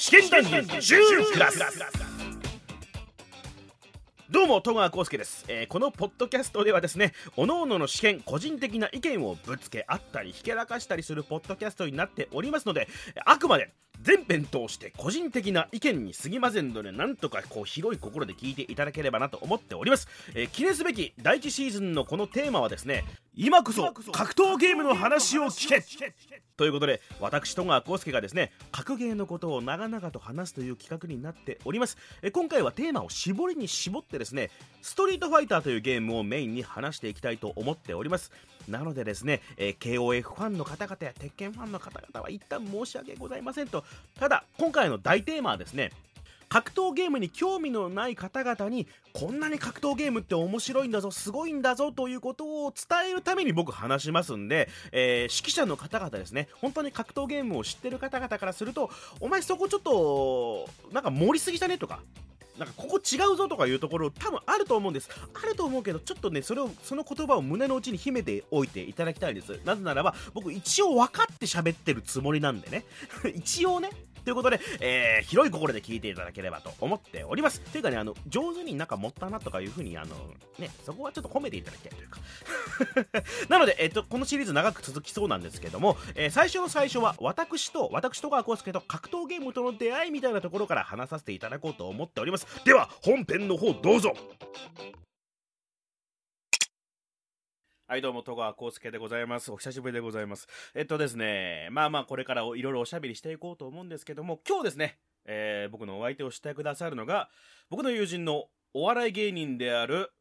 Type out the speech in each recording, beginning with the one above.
試験談義10クラスどうも戸川浩介です、えーこのポッドキャストではですね各々の試験個人的な意見をぶつけ合ったりひけらかしたりするポッドキャストになっておりますのであくまで全編通して個人的な意見に過ぎませんのでなんとかこう広い心で聞いていただければなと思っております、えー記念すべき第1シーズンのこのテーマはですね今こそ格闘ゲームの話を聞け。ということで私戸川浩介がですね格ゲーのことを長々と話すという企画になっております。え今回はテーマを絞りに絞ってですねストリートファイターというゲームをメインに話していきたいと思っております。なのでですね、えー KOF ファンの方々や鉄拳ファンの方々は一旦申し訳ございませんと。ただ今回の大テーマはですね格闘ゲームに興味のない方々にこんなに格闘ゲームって面白いんだぞすごいんだぞということを伝えるために僕話しますんで、えー指揮者の方々ですね本当に格闘ゲームを知ってる方々からするとお前そこちょっとなんか盛りすぎじゃね？とかなんかここ違うぞとかいうところ多分あると思うんです。あると思うけどちょっとねそれをその言葉を胸の内に秘めておいていただきたいです。なぜならば僕一応分かって喋ってるつもりなんでね。一応ねということで、えー広い心で聞いていただければと思っております。というかね、あの、上手になんか持ったなとかいうふうに、あの、ね、そこはちょっと褒めていただきたいというか。なので、えっ、と、このシリーズ長く続きそうなんですけども、えー最初の最初は、私と、私と川浩介と格闘ゲームとの出会いみたいなところから話させていただこうと思っております。では、本編の方どうぞはい、どうも、戸川浩介でございます。お久しぶりでございます。えっとですね、まあまあ、これからいろいろおしゃべりしていこうと思うんですけども、今日ですね、えー僕のお相手をしてくださるのが、僕の友人のお笑い芸人である、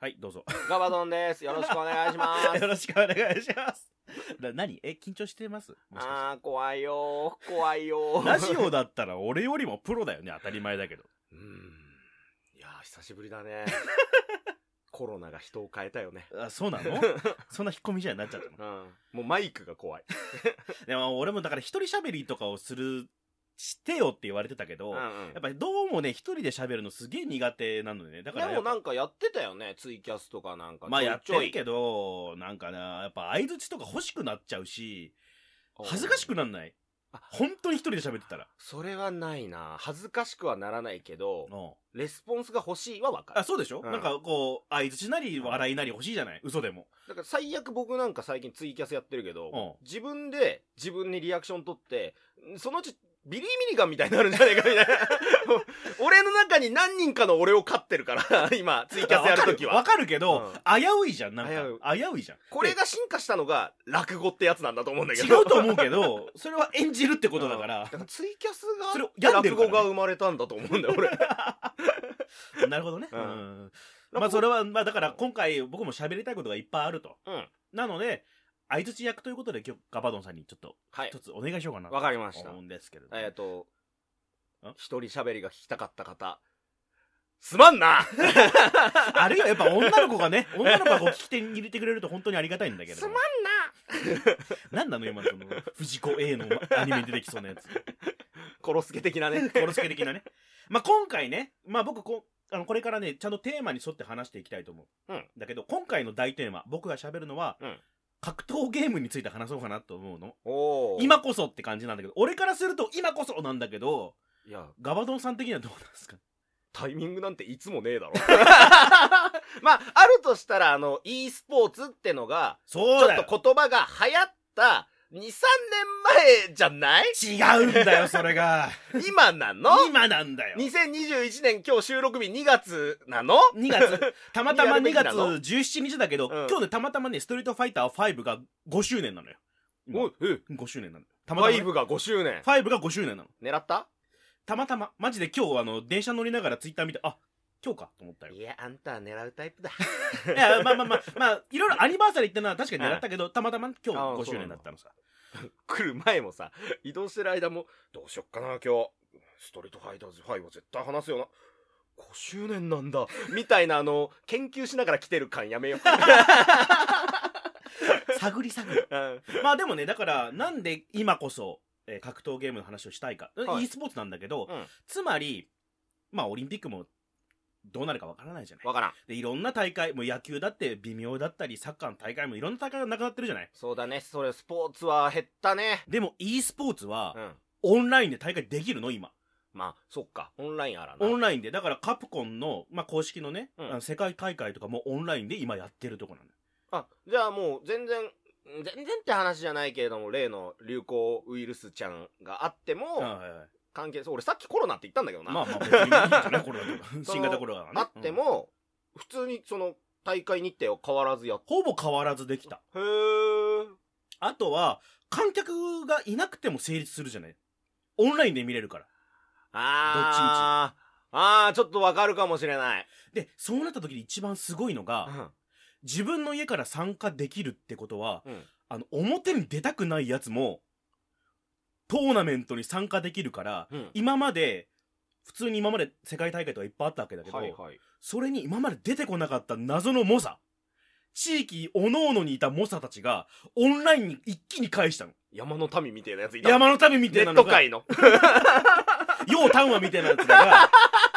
はい、どうぞ。ガバドンです。よろしくお願いしまよす。ろしくお願いします。な何？え、緊張してます？あー、怖いよー。怖いよラジオだったら俺よりもプロだよね、当たり前だけど。うーん。いやー、久しぶりだね。コロナが人を変えたよね。あそうなの？そんな引っ込みじゃになっちゃったの？うん。もうマイクが怖い。でも俺もだから一人喋りとかをする、してよって言われてたけど、うんうんやっぱりどうもね、一人で喋るのすげえ苦手なのでね。だからでやっぱもなんかやってたよね。ツイキャスとかなんか。まあやってるけど、なんかな、やっぱ相槌とか欲しくなっちゃうし、恥ずかしくなんない？あ本当に一人で喋ってたら。それはないな。恥ずかしくはならないけど、うんレスポンスが欲しいはわかる。あ、そうでしょ、うんなんかこう、相槌なり笑いなり欲しいじゃない？嘘でも。だから最悪僕なんか最近ツイキャスやってるけど、うん自分で自分にリアクション取って、そのうちビリー・ミリガンみたいになるんじゃないかみたいな。俺の中に何人かの俺を飼ってるから、今、ツイキャスやるときは。わかるけど、うん危ういじゃん、なんか。危ういじゃん。これが進化したのが落語ってやつなんだと思うんだけど。違うと思うけど、それは演じるってことだからうん。だからツイキャスが落語が生まれたんだと思うんだよ、俺。なるほどね。ううんん。まあそれは、まあだから今回僕も喋りたいことがいっぱいあると。うん。なので、相槌役ということで今日ガバドンさんにちょっとはい一。つお願いしようかなとわかりました思うんですけれども。えっとん、一人喋りが聞きたかった方、すまんな あるいはやっぱ女の子がね、女の子がこう聞き手に入れてくれると本当にありがたいんだけど。すまんななんなの今のその、藤子 A のアニメに出てきそうなやつ。コロスケ的なね。コロスケ的なね。まあ今回ね、まあ僕こ、あの、これからね、ちゃんとテーマに沿って話していきたいと思う。うんだけど、今回の大テーマ、僕が喋るのは、うん格闘ゲームについて話そうかなと思うの。今こそって感じなんだけど、俺からすると今こそなんだけど、いや、ガバドンさん的にはどうなんですか？タイミングなんていつもねえだろ。まあ、あるとしたら、あの、e スポーツってのが、ちょっと言葉が流行った2、3年前じゃない？違うんだよ、それが。今なの？今なんだよ。2021年今日収録日2月なの？2月、たまたまやるべ2月きなの？17日だけど、うん今日ね、たまたまね、ストリートファイター5が5周年なのよ。今おい、え、5周年なのよ。たまたま、ね、5が5周年。5が5周年なの。狙った？たまたま、マジで今日、あの、電車乗りながらツイッター見て、あ、今日かと思ったよ。いや、あんたは狙うタイプだ。いや、まあまあまあ、まあ、いろいろアニバーサリーってのは確かに狙ったけど、たまたま今日あ5周年だったのさ。来る前もさ、移動してる間も、どうしよっかな、今日。ストリートファイターズ5は絶対話すよな。5周年なんだ。みたいな、あの、研究しながら来てる感やめよう。探り探り。うんまあでもね、だから、なんで今こそ、えー格闘ゲームの話をしたいか。はい e スポーツなんだけど、うんつまり、まあオリンピックもどうなるかわからないじゃない。わからん。で、いろんな大会、もう野球だって微妙だったり、サッカーの大会もいろんな大会がなくなってるじゃない。そうだね、それ、スポーツは減ったね。でも e スポーツはう、ん。オンラインで大会できるの？今まあそっかオンラインあらなオンラインでだからカプコンの、まあ、公式のね、うんあの世界大会とかもオンラインで今やってるとこなのよあじゃあもう全然全然って話じゃないけれども例の流行ウイルスちゃんがあっても、はいはいはい関係そう俺さっきコロナって言ったんだけどな、まあまあ別にいいんじゃないコロナと新型コロナがね。あってうんも、普通にその大会日程は変わらずやっほぼ変わらずできた。へえあとは観客がいなくても成立するじゃない？オンラインで見れるから。あー。あーちょっとわかるかもしれない、でそうなった時に一番すごいのが自分の家から参加できるってことはうん。あの表に出たくないやつもトーナメントに参加できるからうん。今まで普通に今まで世界大会とかいっぱいあったわけだけど、はいはい。それに今まで出てこなかった謎の猛者。地域おののにいた猛者たちがオンラインに一気に返したの。山の民みたいなやついた山の民みたネいなのが。ット界の。ようタンワみたいなやつらが。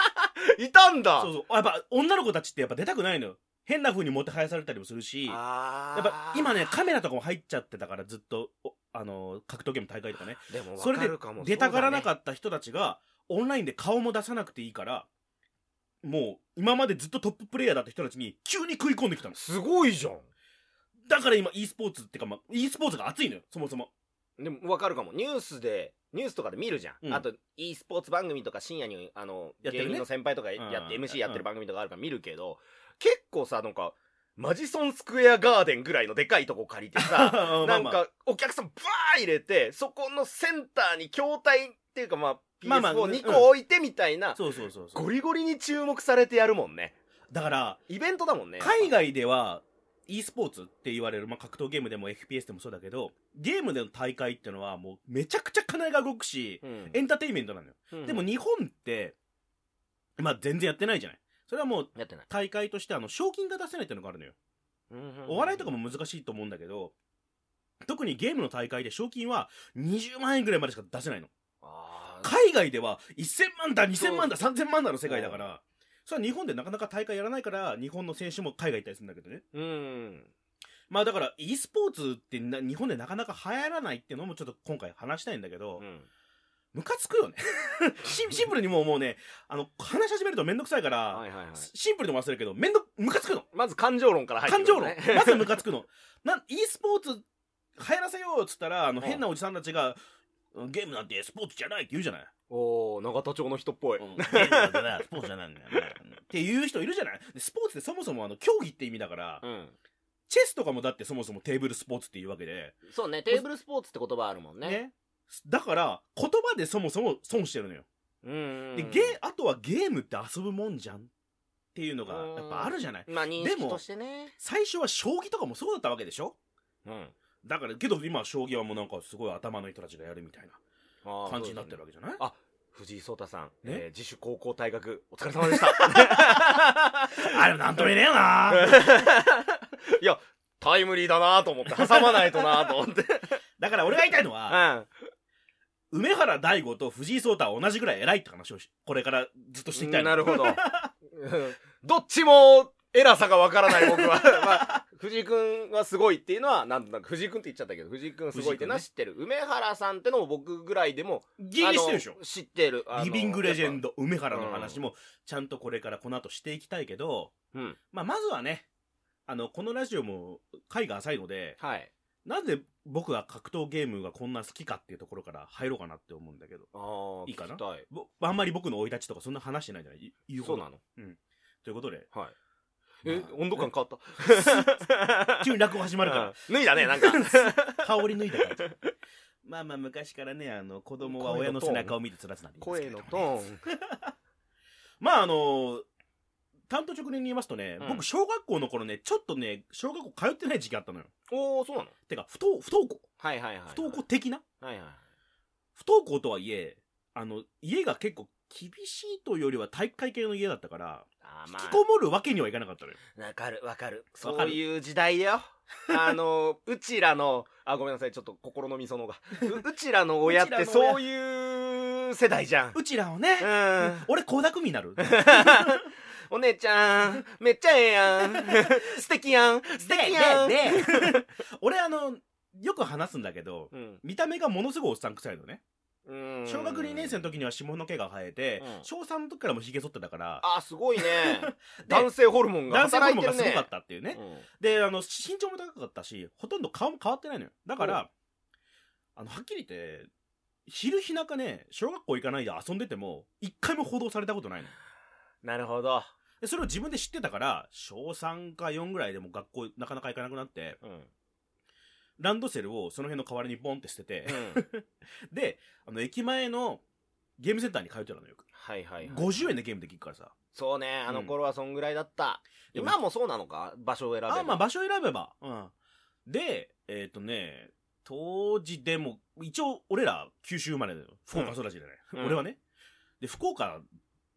いたんだ。そうそう。やっぱ女の子たちってやっぱ出たくないのよ。変な風にもてはやされたりもするしやあー。っぱ今ねカメラとかも入っちゃってたからずっと。おあの格闘ゲーム大会とかね。でもそれで出たがらなっかった人たちがオンラインで顔も出さなくていいからもう今までずっとトッププレイヤーだった人たちに急に食い込んできたの。すごいじゃん。だから今 e スポーツってか、まあ、e スポーツが熱いのよ。そもそも。でも分かるかも。ニュースでニュースとかで見るじゃん、うん。あと e スポーツ番組とか深夜にあのやってるね。芸人の先輩とかやってうん。MC やってる番組とかあるから見るけど、結構さなんかマジソンスクエアガーデンぐらいのでかいとこ借りてさ まあなんまあかお客さんバー入れてそこのセンターに筐体っていうかまあまあまあ PS42 個置いてみたいな、そうそうそうゴリゴリに注目されてやるもんね。だからイベントだもんね海外では e スポーツって言われる、まあ、格闘ゲームでも FPS でもそうだけどゲームでの大会ってのはもうめちゃくちゃ金が動くしうん。エンターテインメントなのよ、うん。でも日本ってまあ全然やってないじゃないそれはもうやってない、大会としてあの賞金が出せないっていうのがあるのよ。お笑いとかも難しいと思うんだけど特にゲームの大会で賞金は20万円ぐらいまでしか出せないの。海外では1000万だ2000万だ3000万だの世界だからそれは日本でなかなか大会やらないから日本の選手も海外行ったりするんだけどね。うん。まあだから e スポーツってな日本でなかなか流行らないっていうのもちょっと今回話したいんだけどうんムカつくよね。シンシンプルにもうもうねあの話し始めるとめんどくさいから、はいはいはい。シンプルでも忘れるけどめんどムカつくの。まず感情論から入って感情論。くるのねまずムカつくの。なん e スポーツ流行らせようっつったらあのうん。変なおじさんたちがゲームなんてスポーツじゃない。って言うじゃない、おお永田町の人っぽい、うん。ゲームなんてなスポーツじゃない。ん。だよねっていう人いるじゃない。でスポーツってそもそもあの競技って意味だから、うん。チェスとかもだってそもそもテーブルスポーツっていうわけで。そうねテーブルスポーツって言葉あるもんね。ねだから言葉でそもそも損してるのよ。うんでゲあとはゲームって遊ぶもんじゃんっていうのがやっぱあるじゃない。まあ認でも識としてね。最初は将棋とかもそうだったわけでしょ？うん。だからけど今将棋はもうなんかすごい頭のいい人たちがやるみたいな感じになってるわけじゃない？あ藤井聡太さん、ね？えー自主高校退学お疲れ様でした。あれなんとも言えねえよな。いやタイムリーだなと思って挟まないとなと思って。だから俺が言いたいのうはん梅原大吾と藤井聡太は同じぐらい偉いって話をしこれからずっとしていきたいの。なるほど。うん。どっちも偉さがわからない僕は、まあ、藤井君はすごいっていうのはなんとなく藤井君って言っちゃったけど藤井君すごいっていうのは知ってる、梅原さんってのも僕ぐらいでもギリギリしてるでしょ。知ってるリビングレジェンドド梅原の話もちゃんとこれからこの後していきたいけど、うん。まあ、まずはねあのこのラジオも回が浅いのではいなぜ僕が格闘ゲームがこんな好きかっていうところから入ろうかなって思うんだけど。ああいいかな？あんまり僕の生い立ちとかそんな話してないじゃない？い言うそうなの？ということで。はい。え、まあ温度感変わった？急に落語始まるから。う ん脱いだねなんか。香り脱いだからまあまあ昔からねあの子供は親の背中を見てつらつなんて言いますけ声のトーン。まああの担当直入に言いますとね、うん。僕小学校の頃ねちょっとね小学校通ってない時期あったのよ。おおそうなの？てか不登不登校。はいはいはい不登校的な？はいはい不登校とはいえあの家が結構厳しいというよりは体育会系の家だったからあーま引きこもるわけにはいかなかったのよ。あわかる。わかる。そういう時代よ。あのうちらのあごめんなさいちょっと心のみそのが。ううちらの親ってそういう世代じゃん。うちらをね、うん。俺倖田來未になる お姉ちゃん めっちゃええやん。素敵やん。素敵やん。ででで俺あのよく話すんだけどうん。見た目がものすごいおっさん臭いのね。うん。小学2年生の時には下の毛が生えて、うん。小3の時からもひげ剃ってたから。あすごい ね。男性ホルモンが男性ホルモン働いてるねがすごかったっていうね、うん。であの身長も高かったしほとんど顔も変わってないのよ。だからあのはっきり言って昼日中ね小学校行かないで遊んでても一回も報道されたことないの。なるほどでそれを自分で知ってたから小3か4ぐらいでも学校なかなか行かなくなってうん。ランドセルをその辺の代わりにボンって捨てて、うん。であの駅前のゲームセンターに通ってたのよ。くはいはいはい。50円でゲームできるからさ。そうねあの頃はそんぐらいだった。うん。今もそうなのか？場所を選べば。あまあ場所選べば。うん。でえっ、とね当時でも一応俺ら九州生まれだよ。福岡育ちでね、うん。俺はね。で福岡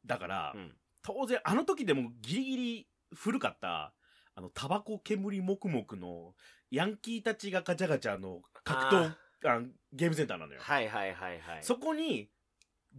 だから、うん当然あの時でもギリギリ古かったあのタバコ煙もくもくのヤンキーたちがガチャガチャの格闘あゲームセンターなのよ、はいはいはいはい。そこに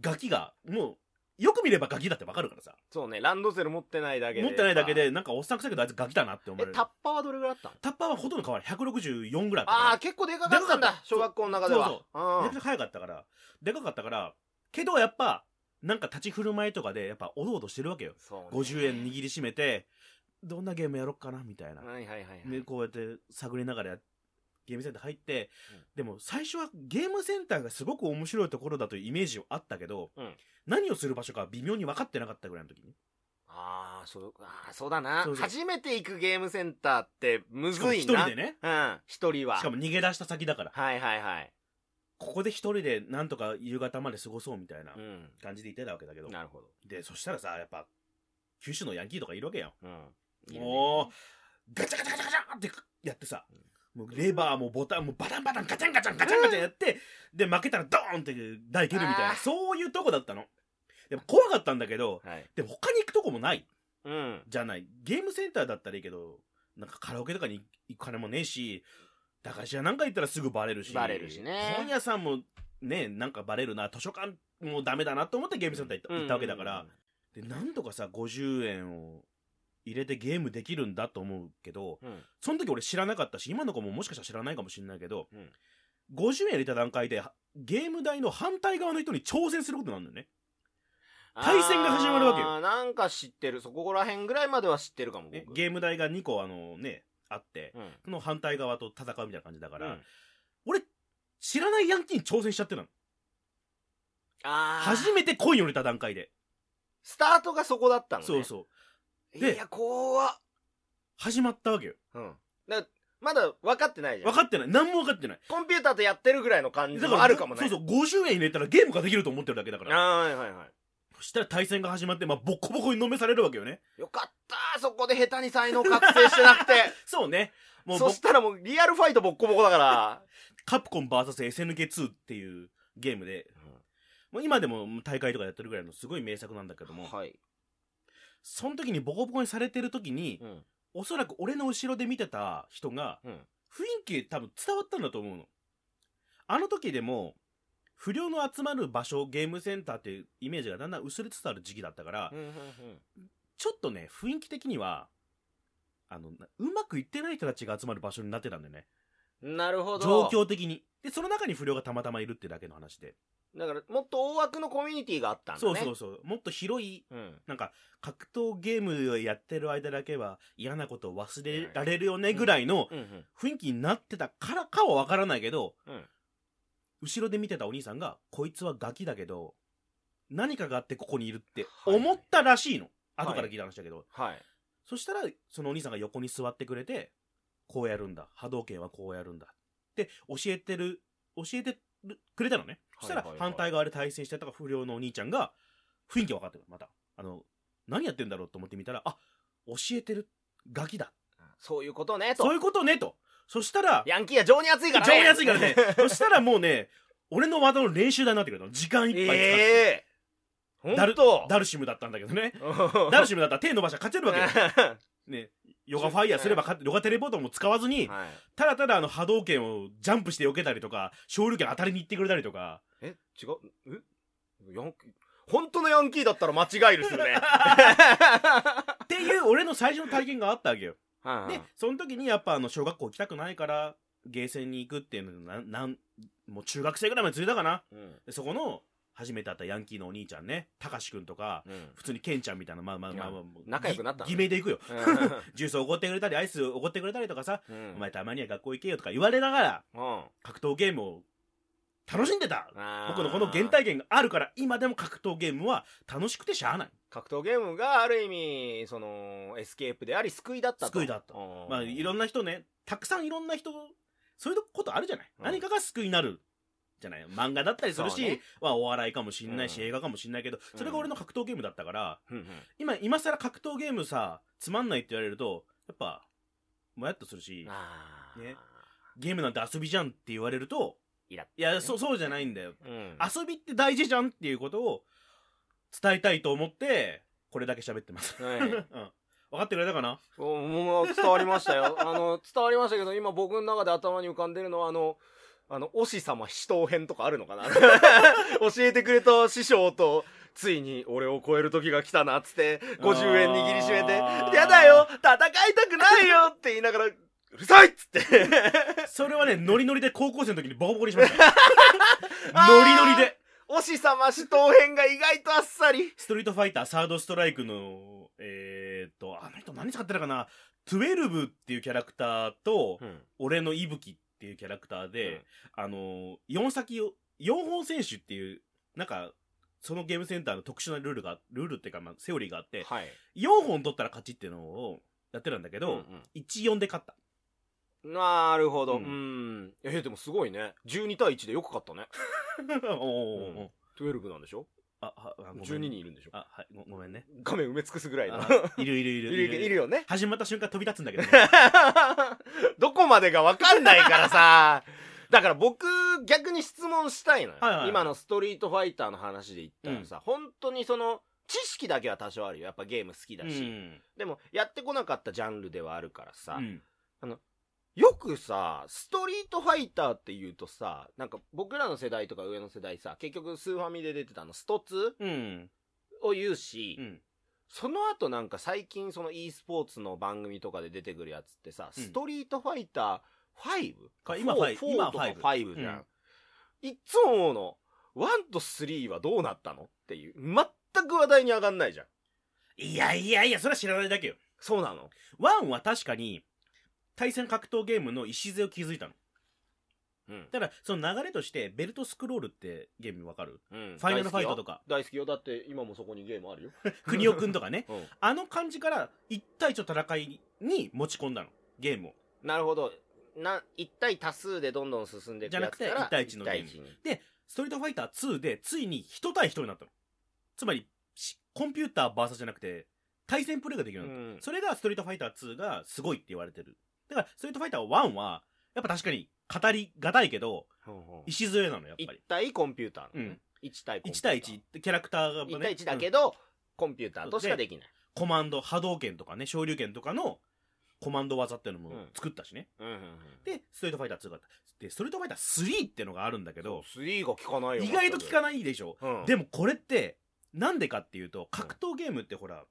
ガキがもうよく見ればガキだってわかるからさ。そうねランドセル持ってないだけで持ってないだけでなんかおっさんくさいけどあいつガキだなって思われる。えタッパーはどれぐらいあったの？タッパーはほとんど変わらない164ぐらいあった。あ結構でかかったんだ小学校の中では。そうらめちゃくちゃ早かったから。でかかったからけどやっぱなんか立ち振る舞いとかでやっぱおどおどしてるわけよ。そうね。50円握りしめてどんなゲームやろっかな？みたいな。はいはいはいはい。でこうやって探りながらゲームセンター入って、うん。でも最初はゲームセンターがすごく面白いところだというイメージはあったけど、うん。何をする場所か微妙に分かってなかったぐらいの時に。ああそうあーそうだな。そうそう。初めて行くゲームセンターってむずいな。人でね。うん。一人は。しかも逃げ出した先だから。はいはいはいここで一人でなんとか夕方まで過ごそうみたいなうん。感じで言ってたわけだけど、なるほど。でそしたらさやっぱ九州のヤンキーとかいるわけやんうん。いるね。もうガチャガチャガチャガチャってやってさ、もうレバーもボタンもバタンバタンガチャンガチャンガチャンガチャンやって、で負けたらドーンって台蹴るみたいなそういうとこだったの。でも怖かったんだけどはい。でも他に行くとこもない。うん。じゃない。ゲームセンターだったらいいけどなんかカラオケとかに行く金もねえし駄菓子屋なんか行ったらすぐバレるし。バレるしね。本屋さんもねなんかバレるな。図書館もダメだなと思ってゲームセンター行った,、行ったわけだから、でなんとかさ50円を入れてゲームできるんだと思うけどうん。うんその時俺知らなかったし今の子ももしかしたら知らないかもしれないけど、うん。50円入れた段階でゲーム代の反対側の人に挑戦することになるんだよね対戦が始まるわけよ。あーなんか知ってる。そこら辺ぐらいまでは知ってるかもゲーム代が2個あのねあってうん。その反対側と戦うみたいな感じだから、うん。俺知らないヤンキーに挑戦しちゃってたの。ああ初めてコインを入れた段階で。スタートがそこだったのね。そうそう。でいや怖っ。始まったわけよ。うん。だまだ分かってないじゃん。分かってない。何も分かってない。コンピューターとやってるぐらいの感じもあるかもね。そうそう50円入れたらゲームができると思ってるだけだから。はいはいはい。そしたら対戦が始まって、まあ、ボッコボコに飲めされるわけよね。よかったそこで下手に才能覚醒してなくて。そうね。もうぼそしたらもうリアルファイトボッコボコだから。カプコン VSSNK2 っていうゲームで。もう今でも大会とかやってるぐらいのすごい名作なんだけども、はい、その時にボコボコにされてる時に、うん。おそらく俺の後ろで見てた人がうん、雰囲気多分伝わったんだと思うの。あの時でも不良の集まる場所ゲームセンターっていうイメージがだんだん薄れつつある時期だったから、ちょっとね雰囲気的にはあのなうまくいってない人たちが集まる場所になってたんだよね。うんなるほど。状況的に。でその中に不良がたまたまいるってだけの話で、だからもっと大枠のコミュニティがあったんだね。そうそうそう。もっと広いうん。なんか格闘ゲームをやってる間だけは嫌なことを忘れられるよねぐらいの雰囲気になってたからかは分からないけど、うん。後ろで見てたお兄さんがこいつはガキだけど何かがあってここにいるって思ったらしいの、はい後から聞いた話だけど、はい。そしたらそのお兄さんが横に座ってくれてこうやるんだ。波動拳はこうやるんだ。って教えてる教えてくれたのね、そしたら反対側で対戦してた不良のお兄ちゃんが雰囲気分かってるまた。あの何やってんだろうと思ってみたらあ教えてるガキだ。そういうことねと。そういうことねと。そしたらヤンキーは情に熱いからね。情に熱いからね。そしたらもうね俺の技の練習台になってくれたの。時間いっぱい使って、ええほダルダルシムだったんだけどね。ダルシムだったら手伸ばしたら勝てるわけよ。ねヨガファイヤーすればヨガテレポートも使わずにはい。ただただあの波動拳をジャンプして避けたりとか昇竜拳当たりに行ってくれたりとか。え違う？え？ヤンキー本当のヤンキーだったら間違いるするね。っていう俺の最初の体験があったわけよ。はいはい。でその時にやっぱあの小学校行きたくないからゲーセンに行くっていうのななんもう中学生ぐらいまで連れたかな。うん。でそこの初めて会ったヤンキーのお兄ちゃんね。たかしくんとかうん。普通にケンちゃんみたいなまあまあまあまあ仲良くなったの偽名で行くよ。ジュースおごってくれたりアイスおごってくれたりとかさ、うん。お前たまには学校行けよとか言われながらうん。格闘ゲームを楽しんでた。あー。僕のこの原体験があるから今でも格闘ゲームは楽しくてしゃあない。格闘ゲームがある意味そのエスケープであり救いだったと。救いだった。うん。まあいろんな人ねたくさんいろんな人そういうことあるじゃない、うん。何かが救いになるじゃない漫画だったりするし、そうね。まあ、お笑いかもしんないし、うん。映画かもしんないけどそれが俺の格闘ゲームだったから、うんうん。今今更格闘ゲームさつまんないって言われるとやっぱもやっとするしあー。ね。ゲームなんて遊びじゃんって言われるとイラッいやそうそうじゃないんだよ。うん。遊びって大事じゃんっていうことを伝えたいと思ってこれだけ喋ってます、はい。うん、分かってくれたかな？おもう伝わりましたよ。あの伝わりましたけど今僕の中で頭に浮かんでるのはあのあの、おし様死闘編とかあるのかな？教えてくれた師匠と、ついに俺を超える時が来たなっつって、50円握りしめて、やだよ戦いたくないよって言いながら、うるさいっつって。それはねノリノリで高校生の時にボコボコにしました ノリノリでおし様死闘編が意外とあっさり。ストリートファイターサードストライクのえー、っとあの人何使ってたかな？12っていうキャラクターと、うん。俺の息吹っていうキャラクターで、あの4先を4本選手っていうなんかそのゲームセンターの特殊なルールがルールっていうか、まあ、セオリーがあってはい。4本取ったら勝ちっていうのをやってたんだけど、うん14で勝ったうんなるほど。ううんん。えー、でもすごいね。12対1でよく勝ったね。おーおーおー12なんでしょ？あはあごめん ?12 人いるんでしょ？あはいごごめんね画面埋め尽くすぐらいの。あいるいるいるいるいるよね。始まった瞬間飛び立つんだけどね どこまでがわかんないからさ。だから僕、逆に質問したいのよ。はいはいはい今のストリートファイターの話で言ったらさ、本当にその、知識だけは多少あるよ。やっぱゲーム好きだし。うんでも、やってこなかったジャンルではあるからさ。うんよくさ、ストリートファイターって言うとさ、なんか僕らの世代とか上の世代さ、結局スーファミで出てたあのストツうんを言うし、うんその後なんか最近その e スポーツの番組とかで出てくるやつってさ、うんストリートファイター 5? か今4 5今とか5 5じゃんいっつも思うの、1と3はどうなったのっていう。全く話題に上がんないじゃん。いやいやいやそれは知らないだけよそうなのワンは確かに対戦格闘ゲームの礎を築いたのうん。だその流れとしてベルトスクロールってゲームわかる？うん。ファイナルファイトとか。大好きよ。だって今もそこにゲームあるよ。国尾くんとかね。うん。あの感じから1対1の戦いに持ち込んだの。ゲームを。なるほど。な、1対多数でどんどん進んでいくじゃなくて一対一のゲーム。一対一に。ストリートファイター2でついに1対1になったの。つまりしコンピューター VS じゃなくて対戦プレイができるようになったうん。それがストリートファイター2がすごいって言われてる。だからストリートファイター1はやっぱ確かに語りがたいけど礎なのやっぱ1り対コンピューターのねうん。1対コンピュー1ター対1ってキャラクターが、ね、1対1だけど、ど、コンピューターとしかできない。コマンド波動拳とかね昇竜拳とかのコマンド技っていうのもうん作ったしね、うんうんうん。でストリートファイター2があったでストリートファイター3ってのがあるんだけど3が効かないよ。意外と効かない。でしょ、うん。でもこれってなんでかっていうと格闘ゲームってほら、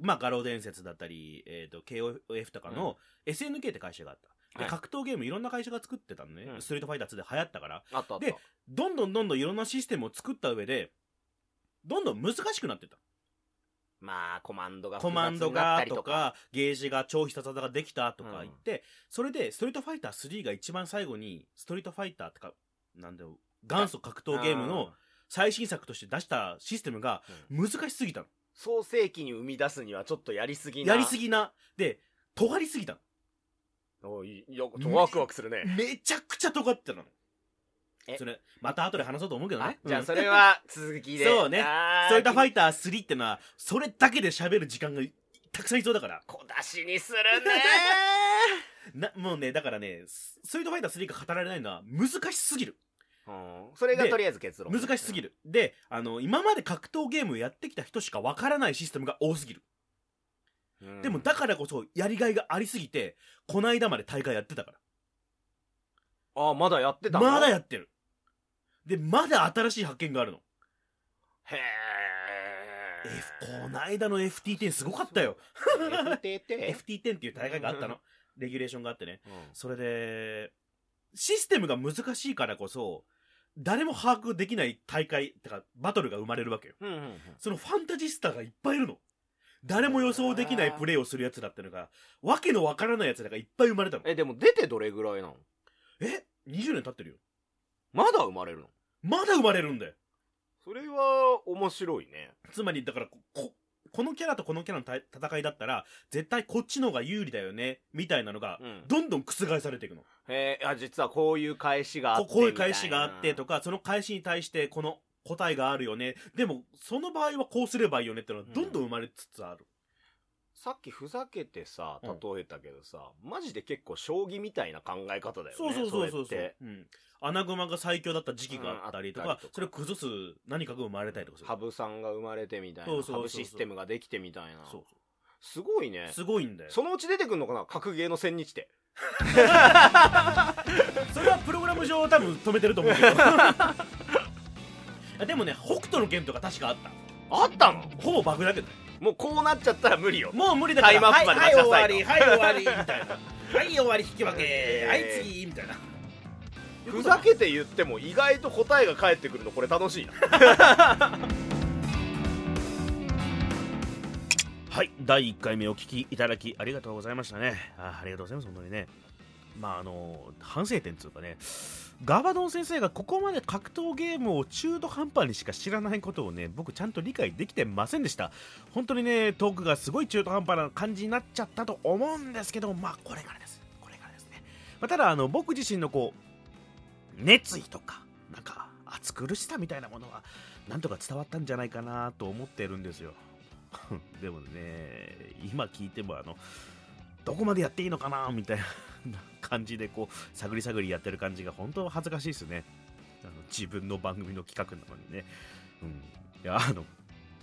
まあ画廊伝説だったり、えー、と KOF とかの SNK って会社があったで、はい。格闘ゲームいろんな会社が作ってたのね、うん。ストリートファイター2で流行ったから。あったあった。でどんどんどんどんいろんなシステムを作った上でどんどん難しくなってった。まあ、コマンドがコマンドがとか。かゲージが超必殺技ができたとか言って、それでストリートファイター3が一番最後にストリートファイターとかなんだろう元祖格闘ゲームの最新作として出したシステムがうん。難しすぎたの。創世紀に生み出すにはちょっとやりすぎな。やりすぎな。で尖りすぎたのおいいやワクワクするね。めちゃくちゃ尖ってたの。え？それまた後で話そうと思うけどあねうん。じゃあそれは続きで。そうね。あストリートファイイター3ってのはそれだけで喋る時間がたくさん必要だから。小出しにするね なもうねだからねスストリートファイター3が語られないのは難しすぎる。うん。それがとりあえず結論。難しすぎる。であの今まで格闘ゲームをやってきた人しかわからないシステムが多すぎる、うん。でもだからこそやりがいがありすぎてこの間まで大会やってたかあ、まだやってたまだやってる。でまだ新しい発見があるの。へえ。この間の FT10 すごかったよ。FT10? FT10 って？いう大会があったの。レギュレーションがあってね。うん。それでシステムが難しいからこそ誰も把握できない大会てかバトルが生まれるわけよ。うんうんうん。そのファンタジスタがいっぱいいるの誰も予想できないプレーをするやつだってのがわけのわからないやつらがいっぱい生まれたの。えでも出てどれぐらいなのえ？20年経ってるよ。まだ生まれるの？まだ生まれるんだよ。それは面白いね。つまりだからこここのキャラとこのキャラのた戦いだったら絶対こっちの方が有利だよねみたいなのがうん。どんどん覆されていくの。へえあ実はこういう返しがあってここういう返しがあってとかその返しに対してこの答えがあるよね。でもその場合はこうすればいいよねってのはどんどん生まれつつある、さっきふざけてさうん。例えたけどさ、マジで結構将棋みたいな考え方だよねそうそうそうそうそう。うん、穴熊が最強だった時期があったりとか,、うんとか。それを崩す何かが生まれたりとかする。羽生さんが生まれてみたいなそうそうそうそう。羽生システムができてみたいな。そうすごいね。すごいんだよ。そのうち出てくんのかな？格ゲーの千日手。それはプログラム上多分止めてると思うけど でもね北斗の拳とか確かあった。あったの？ほぼバグだけどね。もうこうなっちゃったら無理よ。もう無理だから。タイムアップまではい、はい、終わりはい終わりみたいなはい終わり引き分け、えーはい次みたいなふざけて言っても意外と答えが返ってくるのこれ楽しいな。はい第1回目お聞きいただきありがとうございましたね。あありがとうございます本当にねまああの反省点というかねガバドン先生がここまで格闘ゲームを中途半端にしか知らないことをね僕ちゃんと理解できてませんでした。本当にねトークがすごい中途半端な感じになっちゃったと思うんですけどまあこれからです。これからですね、まあ、ただあの僕自身のこう熱意とかなんか暑苦しさみたいなものはなんとか伝わったんじゃないかなと思ってるんですよ。でもね今聞いてもあのどこまでやっていいのかなみたいな 感じでこう探り探りやってる感じが本当恥ずかしいですね。あの自分の番組の企画なのにね、うん、いやあの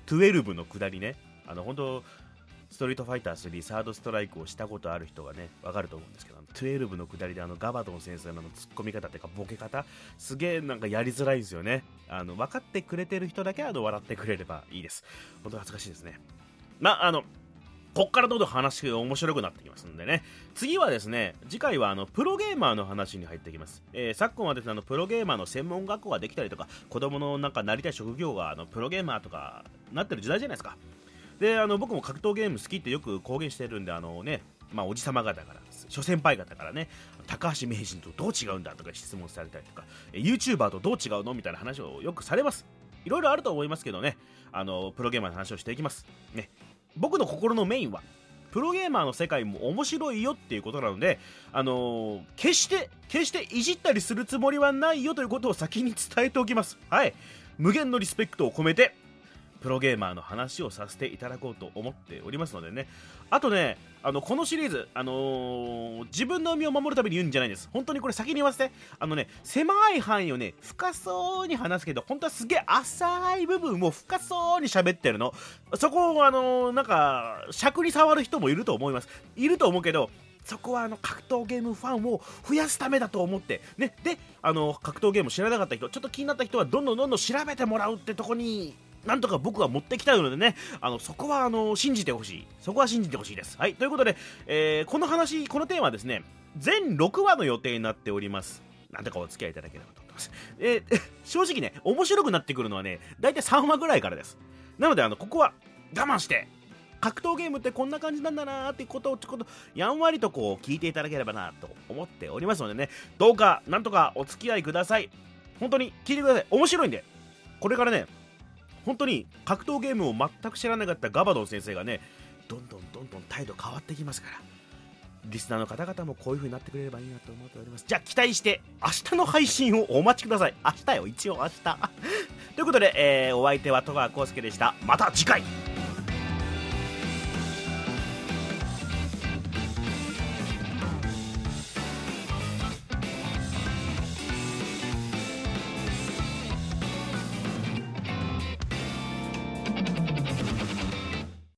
12の下りね。あの本当ストリートファイター3サードストライクをしたことある人がねわかると思うんですけど12の下りであのガバドン先生のあの突っ込み方っていうかボケ方すげえなんかやりづらいんですよね。あの分かってくれてる人だけあの笑ってくれればいいです。本当恥ずかしいですね。まあのこっからどんどん話が面白くなってきますんでね。次はですね次回はあのプロゲーマーの話に入ってきます、えー昨今はですねあのプロゲーマーの専門学校ができたりとか子供のなんかなりたい職業があのプロゲーマーとかなってる時代じゃないですか。であの僕も格闘ゲーム好きってよく公言してるんであのねまあおじさま方から諸先輩方からね高橋名人とどう違うんだとか質問されたりとか YouTuber とどう違うのみたいな話をよくされます。いろいろあると思いますけどねあのプロゲーマーの話をしていきます。ね。僕の心のメインはプロゲーマーの世界も面白いよっていうことなので、あのー決して決していじったりするつもりはないよということを先に伝えておきます。はい。無限のリスペクトを込めてプロゲーマーの話をさせていただこうと思っておりますのでね。あとねあのこのシリーズ、あのー自分の身を守るために言うんじゃないんです。本当にこれ先に言わせて。あのね狭い範囲をね深そうに話すけど本当はすげえ浅い部分を深そうに喋ってるの。そこをあのーなんか尺に触る人もいると思います。いると思うけどそこはあの格闘ゲームファンを増やすためだと思って、ね、であの格闘ゲーム知らなかった人ちょっと気になった人はどんどんどんどん調べてもらうってとこになんとか僕は持ってきたのでねあのそこはあの信じてほしい。そこは信じてほしいです。はい。ということで、えーこの話このテーマはですね全6話の予定になっております。なんとかお付き合いいただければと思ってます、えー正直ね面白くなってくるのはね大体3話ぐらいからです。なのであのここは我慢して格闘ゲームってこんな感じなんだなーってことをちょっとやんわりとこう聞いていただければなと思っておりますのでね。どうかなんとかお付き合いください。本当に聞いてください。面白いんで。これからね本当に格闘ゲームを全く知らなかったガバドン先生がねどんどんどんどん態度変わってきますからリスナーの方々もこういう風になってくれればいいなと思っております。じゃあ期待して明日の配信をお待ちください。明日よ一応明日。ということで、えーお相手は戸川浩介でした。また次回。